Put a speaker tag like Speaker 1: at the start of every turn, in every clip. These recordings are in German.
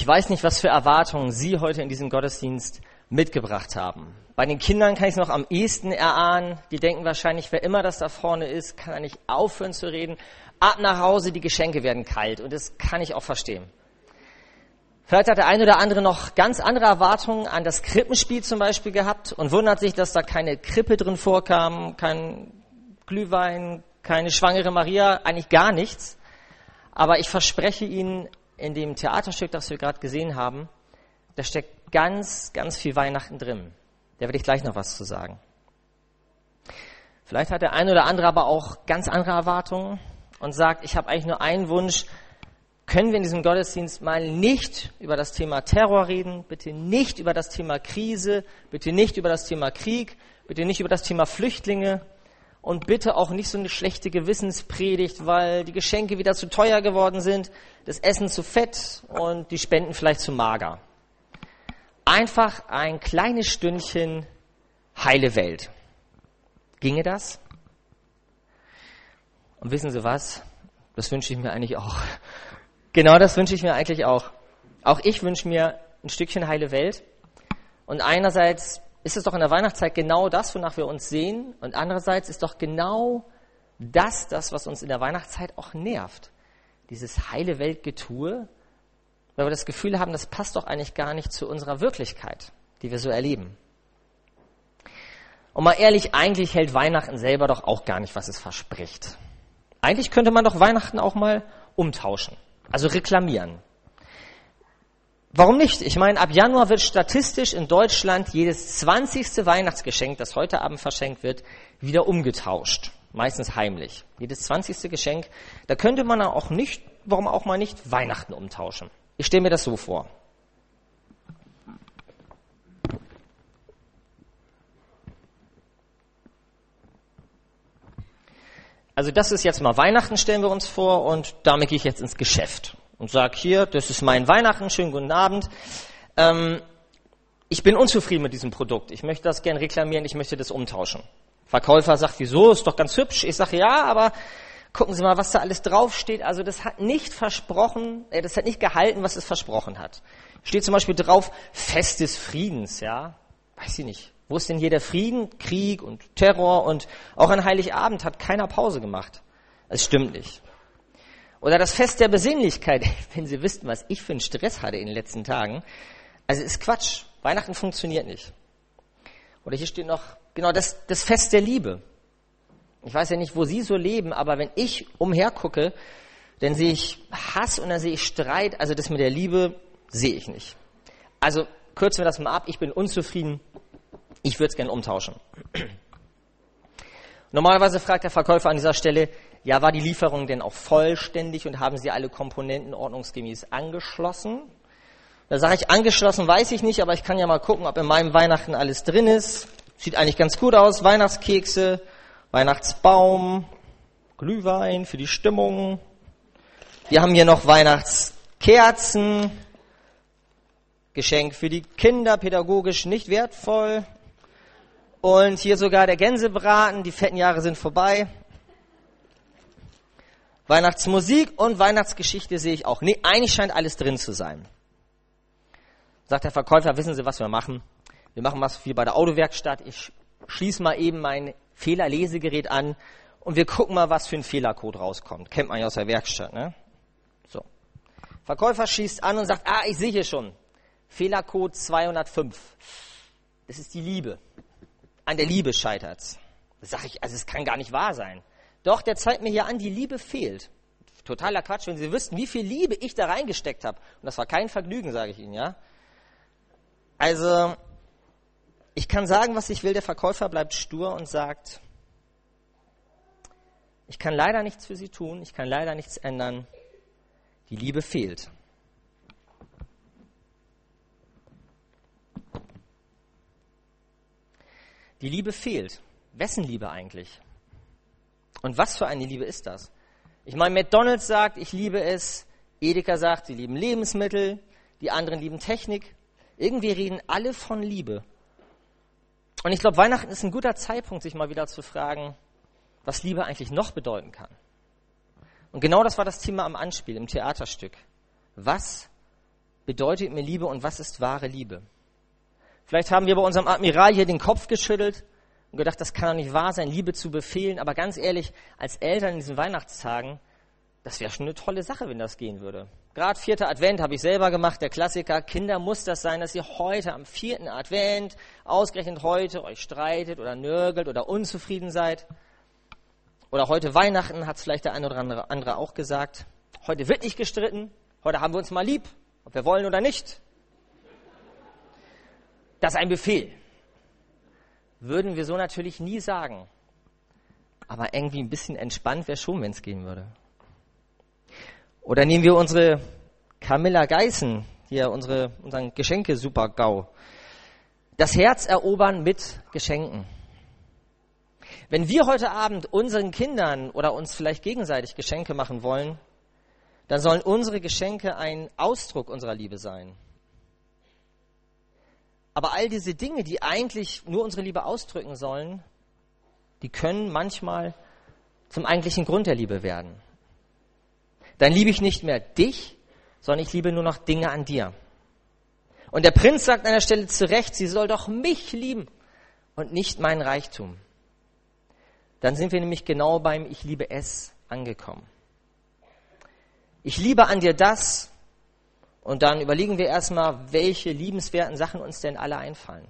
Speaker 1: Ich weiß nicht, was für Erwartungen Sie heute in diesem Gottesdienst mitgebracht haben. Bei den Kindern kann ich es noch am ehesten erahnen. Die denken wahrscheinlich, wer immer das da vorne ist, kann er nicht aufhören zu reden. Ab nach Hause, die Geschenke werden kalt. Und das kann ich auch verstehen. Vielleicht hat der eine oder andere noch ganz andere Erwartungen an das Krippenspiel zum Beispiel gehabt und wundert sich, dass da keine Krippe drin vorkam, kein Glühwein, keine schwangere Maria, eigentlich gar nichts. Aber ich verspreche Ihnen, in dem Theaterstück, das wir gerade gesehen haben, da steckt ganz, ganz viel Weihnachten drin. Da werde ich gleich noch was zu sagen. Vielleicht hat der eine oder andere aber auch ganz andere Erwartungen und sagt, ich habe eigentlich nur einen Wunsch, können wir in diesem Gottesdienst mal nicht über das Thema Terror reden, bitte nicht über das Thema Krise, bitte nicht über das Thema Krieg, bitte nicht über das Thema Flüchtlinge und bitte auch nicht so eine schlechte Gewissenspredigt, weil die Geschenke wieder zu teuer geworden sind, das Essen zu fett und die Spenden vielleicht zu mager. Einfach ein kleines Stündchen heile Welt. Ginge das? Und wissen Sie was? Das wünsche ich mir eigentlich auch. Genau das wünsche ich mir eigentlich auch. Auch ich wünsche mir ein Stückchen heile Welt. Und einerseits ist es doch in der Weihnachtszeit genau das, wonach wir uns sehen. Und andererseits ist doch genau das, das, was uns in der Weihnachtszeit auch nervt. Dieses heile Weltgetue, weil wir das Gefühl haben, das passt doch eigentlich gar nicht zu unserer Wirklichkeit, die wir so erleben. Und mal ehrlich, eigentlich hält Weihnachten selber doch auch gar nicht, was es verspricht. Eigentlich könnte man doch Weihnachten auch mal umtauschen. Also reklamieren. Warum nicht? Ich meine, ab Januar wird statistisch in Deutschland jedes 20. Weihnachtsgeschenk, das heute Abend verschenkt wird, wieder umgetauscht. Meistens heimlich. Jedes 20. Geschenk. Da könnte man auch nicht, warum auch mal nicht, Weihnachten umtauschen. Ich stelle mir das so vor. Also das ist jetzt mal Weihnachten, stellen wir uns vor, und damit gehe ich jetzt ins Geschäft und sage hier, das ist mein Weihnachten, schönen guten Abend. Ähm, ich bin unzufrieden mit diesem Produkt. Ich möchte das gern reklamieren, ich möchte das umtauschen. Verkäufer sagt, wieso, ist doch ganz hübsch. Ich sage, ja, aber gucken Sie mal, was da alles draufsteht. Also das hat nicht versprochen, äh, das hat nicht gehalten, was es versprochen hat. Steht zum Beispiel drauf, Fest des Friedens, ja. Weiß ich nicht. Wo ist denn hier der Frieden? Krieg und Terror und auch an Heiligabend hat keiner Pause gemacht. Es stimmt nicht. Oder das Fest der Besinnlichkeit. Wenn Sie wüssten, was ich für einen Stress hatte in den letzten Tagen. Also ist Quatsch. Weihnachten funktioniert nicht. Oder hier steht noch, genau, das, das Fest der Liebe. Ich weiß ja nicht, wo Sie so leben, aber wenn ich umhergucke, dann sehe ich Hass und dann sehe ich Streit. Also das mit der Liebe sehe ich nicht. Also kürzen wir das mal ab. Ich bin unzufrieden ich würde es gerne umtauschen. Normalerweise fragt der Verkäufer an dieser Stelle, ja, war die Lieferung denn auch vollständig und haben Sie alle Komponenten ordnungsgemäß angeschlossen? Da sage ich, angeschlossen weiß ich nicht, aber ich kann ja mal gucken, ob in meinem Weihnachten alles drin ist. Sieht eigentlich ganz gut aus. Weihnachtskekse, Weihnachtsbaum, Glühwein für die Stimmung. Wir haben hier noch Weihnachtskerzen, Geschenk für die Kinder, pädagogisch nicht wertvoll. Und hier sogar der Gänsebraten, die fetten Jahre sind vorbei. Weihnachtsmusik und Weihnachtsgeschichte sehe ich auch. Nee, eigentlich scheint alles drin zu sein. Sagt der Verkäufer, wissen Sie, was wir machen? Wir machen was wie bei der Autowerkstatt. Ich schließe mal eben mein Fehlerlesegerät an und wir gucken mal, was für ein Fehlercode rauskommt. Kennt man ja aus der Werkstatt, ne? So. Verkäufer schießt an und sagt, ah, ich sehe hier schon. Fehlercode 205. Das ist die Liebe an der Liebe scheitert's. Sage ich, also es kann gar nicht wahr sein. Doch, der zeigt mir hier an, die Liebe fehlt. Totaler Quatsch, wenn Sie wüssten, wie viel Liebe ich da reingesteckt habe. Und das war kein Vergnügen, sage ich Ihnen, ja. Also, ich kann sagen, was ich will, der Verkäufer bleibt stur und sagt, ich kann leider nichts für Sie tun, ich kann leider nichts ändern. Die Liebe fehlt. Die Liebe fehlt. Wessen Liebe eigentlich? Und was für eine Liebe ist das? Ich meine, McDonald's sagt, ich liebe es. Edeka sagt, sie lieben Lebensmittel. Die anderen lieben Technik. Irgendwie reden alle von Liebe. Und ich glaube, Weihnachten ist ein guter Zeitpunkt, sich mal wieder zu fragen, was Liebe eigentlich noch bedeuten kann. Und genau das war das Thema am Anspiel, im Theaterstück. Was bedeutet mir Liebe und was ist wahre Liebe? Vielleicht haben wir bei unserem Admiral hier den Kopf geschüttelt und gedacht, das kann doch nicht wahr sein, Liebe zu befehlen. Aber ganz ehrlich, als Eltern in diesen Weihnachtstagen, das wäre schon eine tolle Sache, wenn das gehen würde. Gerade vierter Advent habe ich selber gemacht, der Klassiker. Kinder muss das sein, dass ihr heute am vierten Advent, ausgerechnet heute, euch streitet oder nörgelt oder unzufrieden seid. Oder heute Weihnachten hat es vielleicht der eine oder andere auch gesagt. Heute wird nicht gestritten. Heute haben wir uns mal lieb, ob wir wollen oder nicht. Das ist ein Befehl. Würden wir so natürlich nie sagen. Aber irgendwie ein bisschen entspannt wäre schon, wenn es gehen würde. Oder nehmen wir unsere Camilla Geißen, hier unsere, unseren Geschenke-Super-GAU. Das Herz erobern mit Geschenken. Wenn wir heute Abend unseren Kindern oder uns vielleicht gegenseitig Geschenke machen wollen, dann sollen unsere Geschenke ein Ausdruck unserer Liebe sein. Aber all diese Dinge, die eigentlich nur unsere Liebe ausdrücken sollen, die können manchmal zum eigentlichen Grund der Liebe werden. Dann liebe ich nicht mehr dich, sondern ich liebe nur noch Dinge an dir. Und der Prinz sagt an der Stelle zu Recht, sie soll doch mich lieben und nicht meinen Reichtum. Dann sind wir nämlich genau beim Ich liebe es angekommen. Ich liebe an dir das und dann überlegen wir erstmal, welche liebenswerten Sachen uns denn alle einfallen.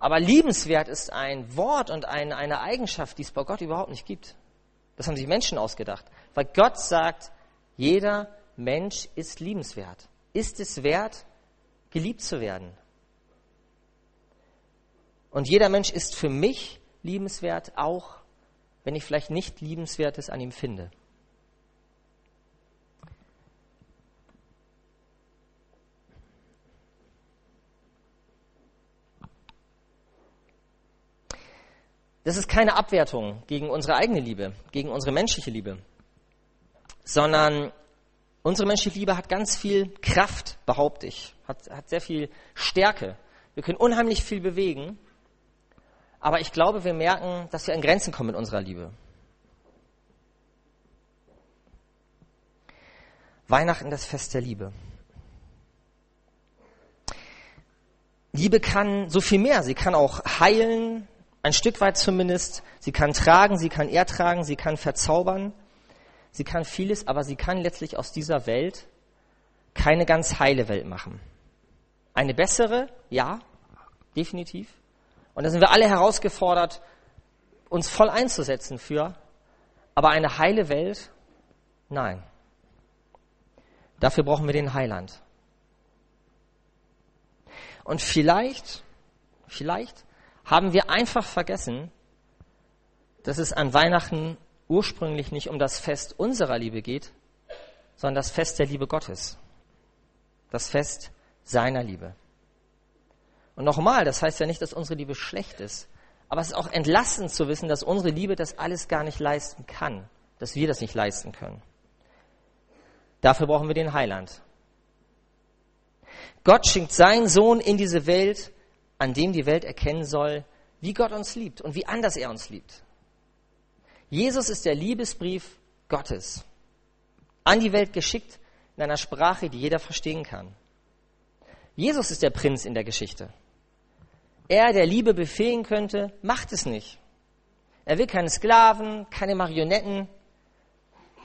Speaker 1: Aber liebenswert ist ein Wort und ein, eine Eigenschaft, die es bei Gott überhaupt nicht gibt. Das haben sich Menschen ausgedacht. Weil Gott sagt, jeder Mensch ist liebenswert. Ist es wert, geliebt zu werden? Und jeder Mensch ist für mich liebenswert, auch wenn ich vielleicht nicht Liebenswertes an ihm finde. Das ist keine Abwertung gegen unsere eigene Liebe, gegen unsere menschliche Liebe, sondern unsere menschliche Liebe hat ganz viel Kraft, behaupte ich, hat, hat sehr viel Stärke. Wir können unheimlich viel bewegen, aber ich glaube, wir merken, dass wir an Grenzen kommen mit unserer Liebe. Weihnachten, das Fest der Liebe. Liebe kann so viel mehr. Sie kann auch heilen, ein Stück weit zumindest. Sie kann tragen, sie kann ertragen, sie kann verzaubern. Sie kann vieles, aber sie kann letztlich aus dieser Welt keine ganz heile Welt machen. Eine bessere, ja, definitiv. Und da sind wir alle herausgefordert, uns voll einzusetzen für. Aber eine heile Welt, nein. Dafür brauchen wir den Heiland. Und vielleicht, vielleicht haben wir einfach vergessen, dass es an Weihnachten ursprünglich nicht um das Fest unserer Liebe geht, sondern das Fest der Liebe Gottes. Das Fest seiner Liebe. Und nochmal, das heißt ja nicht, dass unsere Liebe schlecht ist, aber es ist auch entlastend zu wissen, dass unsere Liebe das alles gar nicht leisten kann, dass wir das nicht leisten können. Dafür brauchen wir den Heiland. Gott schenkt seinen Sohn in diese Welt, an dem die Welt erkennen soll, wie Gott uns liebt und wie anders er uns liebt. Jesus ist der Liebesbrief Gottes, an die Welt geschickt in einer Sprache, die jeder verstehen kann. Jesus ist der Prinz in der Geschichte. Er, der Liebe befehlen könnte, macht es nicht. Er will keine Sklaven, keine Marionetten.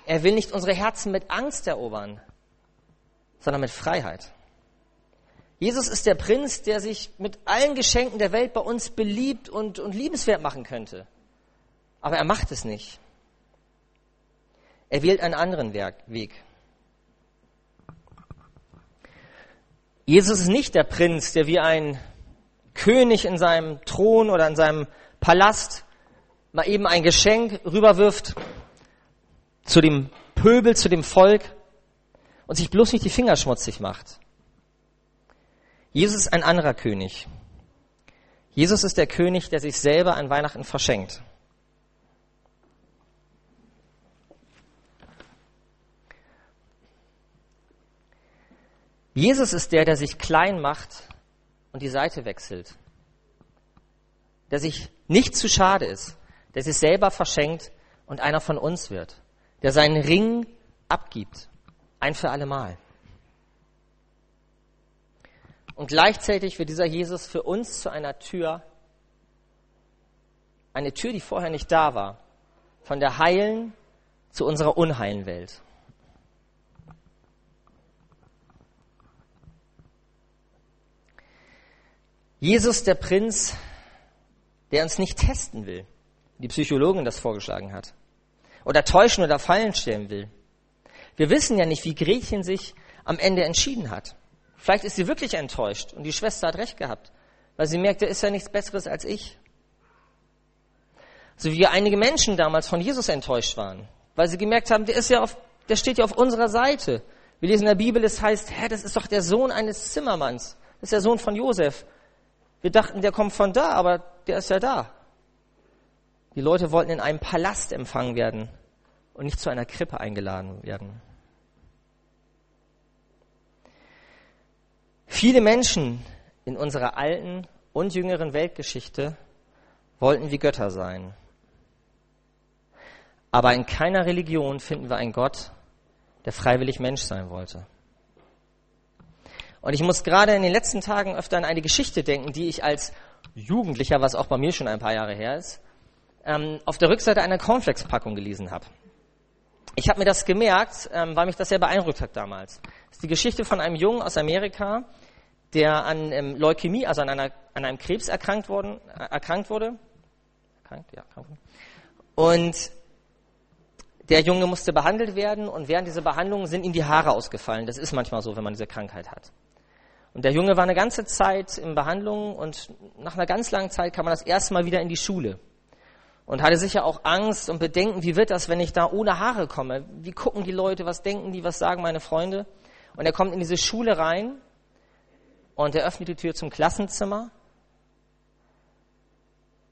Speaker 1: Er will nicht unsere Herzen mit Angst erobern, sondern mit Freiheit. Jesus ist der Prinz, der sich mit allen Geschenken der Welt bei uns beliebt und, und liebenswert machen könnte. Aber er macht es nicht. Er wählt einen anderen Weg. Jesus ist nicht der Prinz, der wie ein König in seinem Thron oder in seinem Palast mal eben ein Geschenk rüberwirft zu dem Pöbel, zu dem Volk und sich bloß nicht die Finger schmutzig macht. Jesus ist ein anderer König. Jesus ist der König, der sich selber an Weihnachten verschenkt. Jesus ist der, der sich klein macht und die Seite wechselt. Der sich nicht zu schade ist, der sich selber verschenkt und einer von uns wird. Der seinen Ring abgibt. Ein für alle Mal. Und gleichzeitig wird dieser Jesus für uns zu einer Tür, eine Tür, die vorher nicht da war, von der heilen zu unserer unheilen Welt. Jesus, der Prinz, der uns nicht testen will, die Psychologin das vorgeschlagen hat, oder täuschen oder fallen stellen will. Wir wissen ja nicht, wie Gretchen sich am Ende entschieden hat. Vielleicht ist sie wirklich enttäuscht und die Schwester hat recht gehabt, weil sie merkt, er ist ja nichts Besseres als ich. So wie einige Menschen damals von Jesus enttäuscht waren, weil sie gemerkt haben, der ist ja auf, der steht ja auf unserer Seite. Wir lesen in der Bibel, es heißt, hä, das ist doch der Sohn eines Zimmermanns. Das ist der Sohn von Josef. Wir dachten, der kommt von da, aber der ist ja da. Die Leute wollten in einem Palast empfangen werden und nicht zu einer Krippe eingeladen werden. Viele Menschen in unserer alten und jüngeren Weltgeschichte wollten wie Götter sein. Aber in keiner Religion finden wir einen Gott, der freiwillig Mensch sein wollte. Und ich muss gerade in den letzten Tagen öfter an eine Geschichte denken, die ich als Jugendlicher, was auch bei mir schon ein paar Jahre her ist, ähm, auf der Rückseite einer Cornflakes-Packung gelesen habe. Ich habe mir das gemerkt, ähm, weil mich das sehr beeindruckt hat damals. Das ist die Geschichte von einem Jungen aus Amerika, der an ähm, Leukämie, also an, einer, an einem Krebs erkrankt, worden, äh, erkrankt wurde. Erkrankt? Ja, erkrankt. Und der Junge musste behandelt werden und während dieser Behandlung sind ihm die Haare ausgefallen. Das ist manchmal so, wenn man diese Krankheit hat. Und der Junge war eine ganze Zeit in Behandlung und nach einer ganz langen Zeit kam er das erste Mal wieder in die Schule. Und hatte sicher auch Angst und Bedenken, wie wird das, wenn ich da ohne Haare komme? Wie gucken die Leute, was denken die, was sagen meine Freunde? Und er kommt in diese Schule rein und er öffnet die Tür zum Klassenzimmer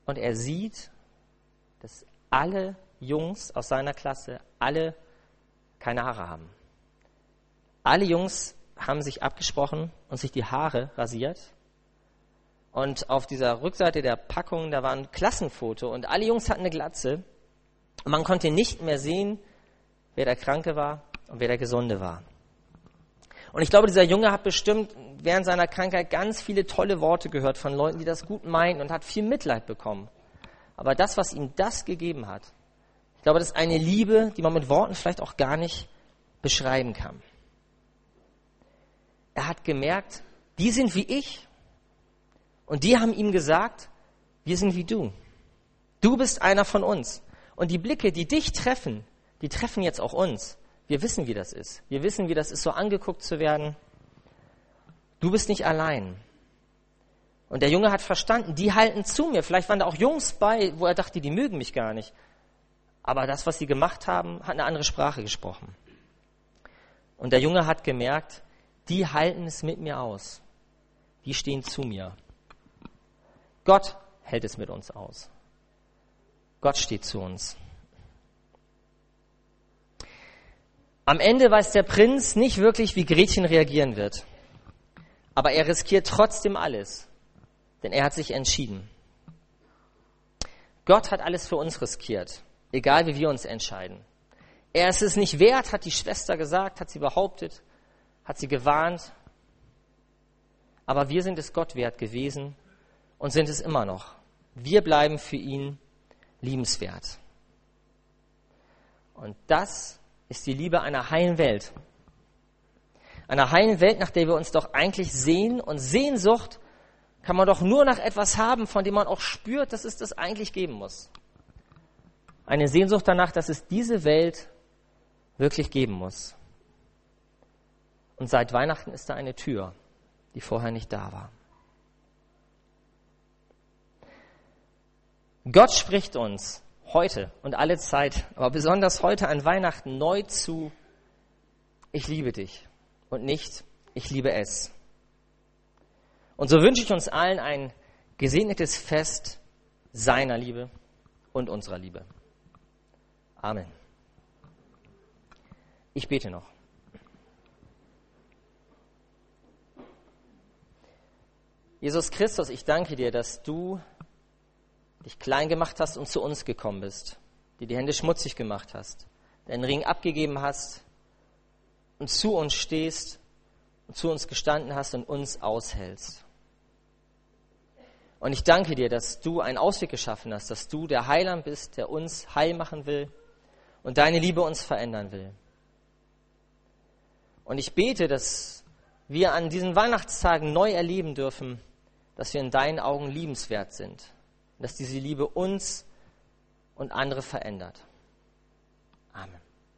Speaker 1: und er sieht, dass alle Jungs aus seiner Klasse alle keine Haare haben. Alle Jungs haben sich abgesprochen und sich die Haare rasiert. Und auf dieser Rückseite der Packung, da war ein Klassenfoto und alle Jungs hatten eine Glatze. Und man konnte nicht mehr sehen, wer der Kranke war und wer der Gesunde war. Und ich glaube, dieser Junge hat bestimmt während seiner Krankheit ganz viele tolle Worte gehört von Leuten, die das gut meinten und hat viel Mitleid bekommen. Aber das, was ihm das gegeben hat, ich glaube, das ist eine Liebe, die man mit Worten vielleicht auch gar nicht beschreiben kann er hat gemerkt, die sind wie ich. Und die haben ihm gesagt, wir sind wie du. Du bist einer von uns. Und die Blicke, die dich treffen, die treffen jetzt auch uns. Wir wissen, wie das ist. Wir wissen, wie das ist, so angeguckt zu werden. Du bist nicht allein. Und der Junge hat verstanden, die halten zu mir. Vielleicht waren da auch Jungs bei, wo er dachte, die mögen mich gar nicht. Aber das, was sie gemacht haben, hat eine andere Sprache gesprochen. Und der Junge hat gemerkt, die halten es mit mir aus. Die stehen zu mir. Gott hält es mit uns aus. Gott steht zu uns. Am Ende weiß der Prinz nicht wirklich, wie Gretchen reagieren wird. Aber er riskiert trotzdem alles, denn er hat sich entschieden. Gott hat alles für uns riskiert, egal wie wir uns entscheiden. Er ist es nicht wert, hat die Schwester gesagt, hat sie behauptet hat sie gewarnt, aber wir sind es Gott wert gewesen und sind es immer noch. Wir bleiben für ihn liebenswert. Und das ist die Liebe einer heilen Welt. Einer heilen Welt, nach der wir uns doch eigentlich sehen. Und Sehnsucht kann man doch nur nach etwas haben, von dem man auch spürt, dass es das eigentlich geben muss. Eine Sehnsucht danach, dass es diese Welt wirklich geben muss. Und seit Weihnachten ist da eine Tür, die vorher nicht da war. Gott spricht uns heute und alle Zeit, aber besonders heute an Weihnachten neu zu, ich liebe dich und nicht, ich liebe es. Und so wünsche ich uns allen ein gesegnetes Fest seiner Liebe und unserer Liebe. Amen. Ich bete noch. Jesus Christus, ich danke dir, dass du dich klein gemacht hast und zu uns gekommen bist, dir die Hände schmutzig gemacht hast, deinen Ring abgegeben hast und zu uns stehst zu uns gestanden hast und uns aushältst. Und ich danke dir, dass du einen Ausweg geschaffen hast, dass du der Heiland bist, der uns heil machen will und deine Liebe uns verändern will. Und ich bete, dass wir an diesen Weihnachtstagen neu erleben dürfen, dass wir in deinen Augen liebenswert sind, dass diese Liebe uns und andere verändert.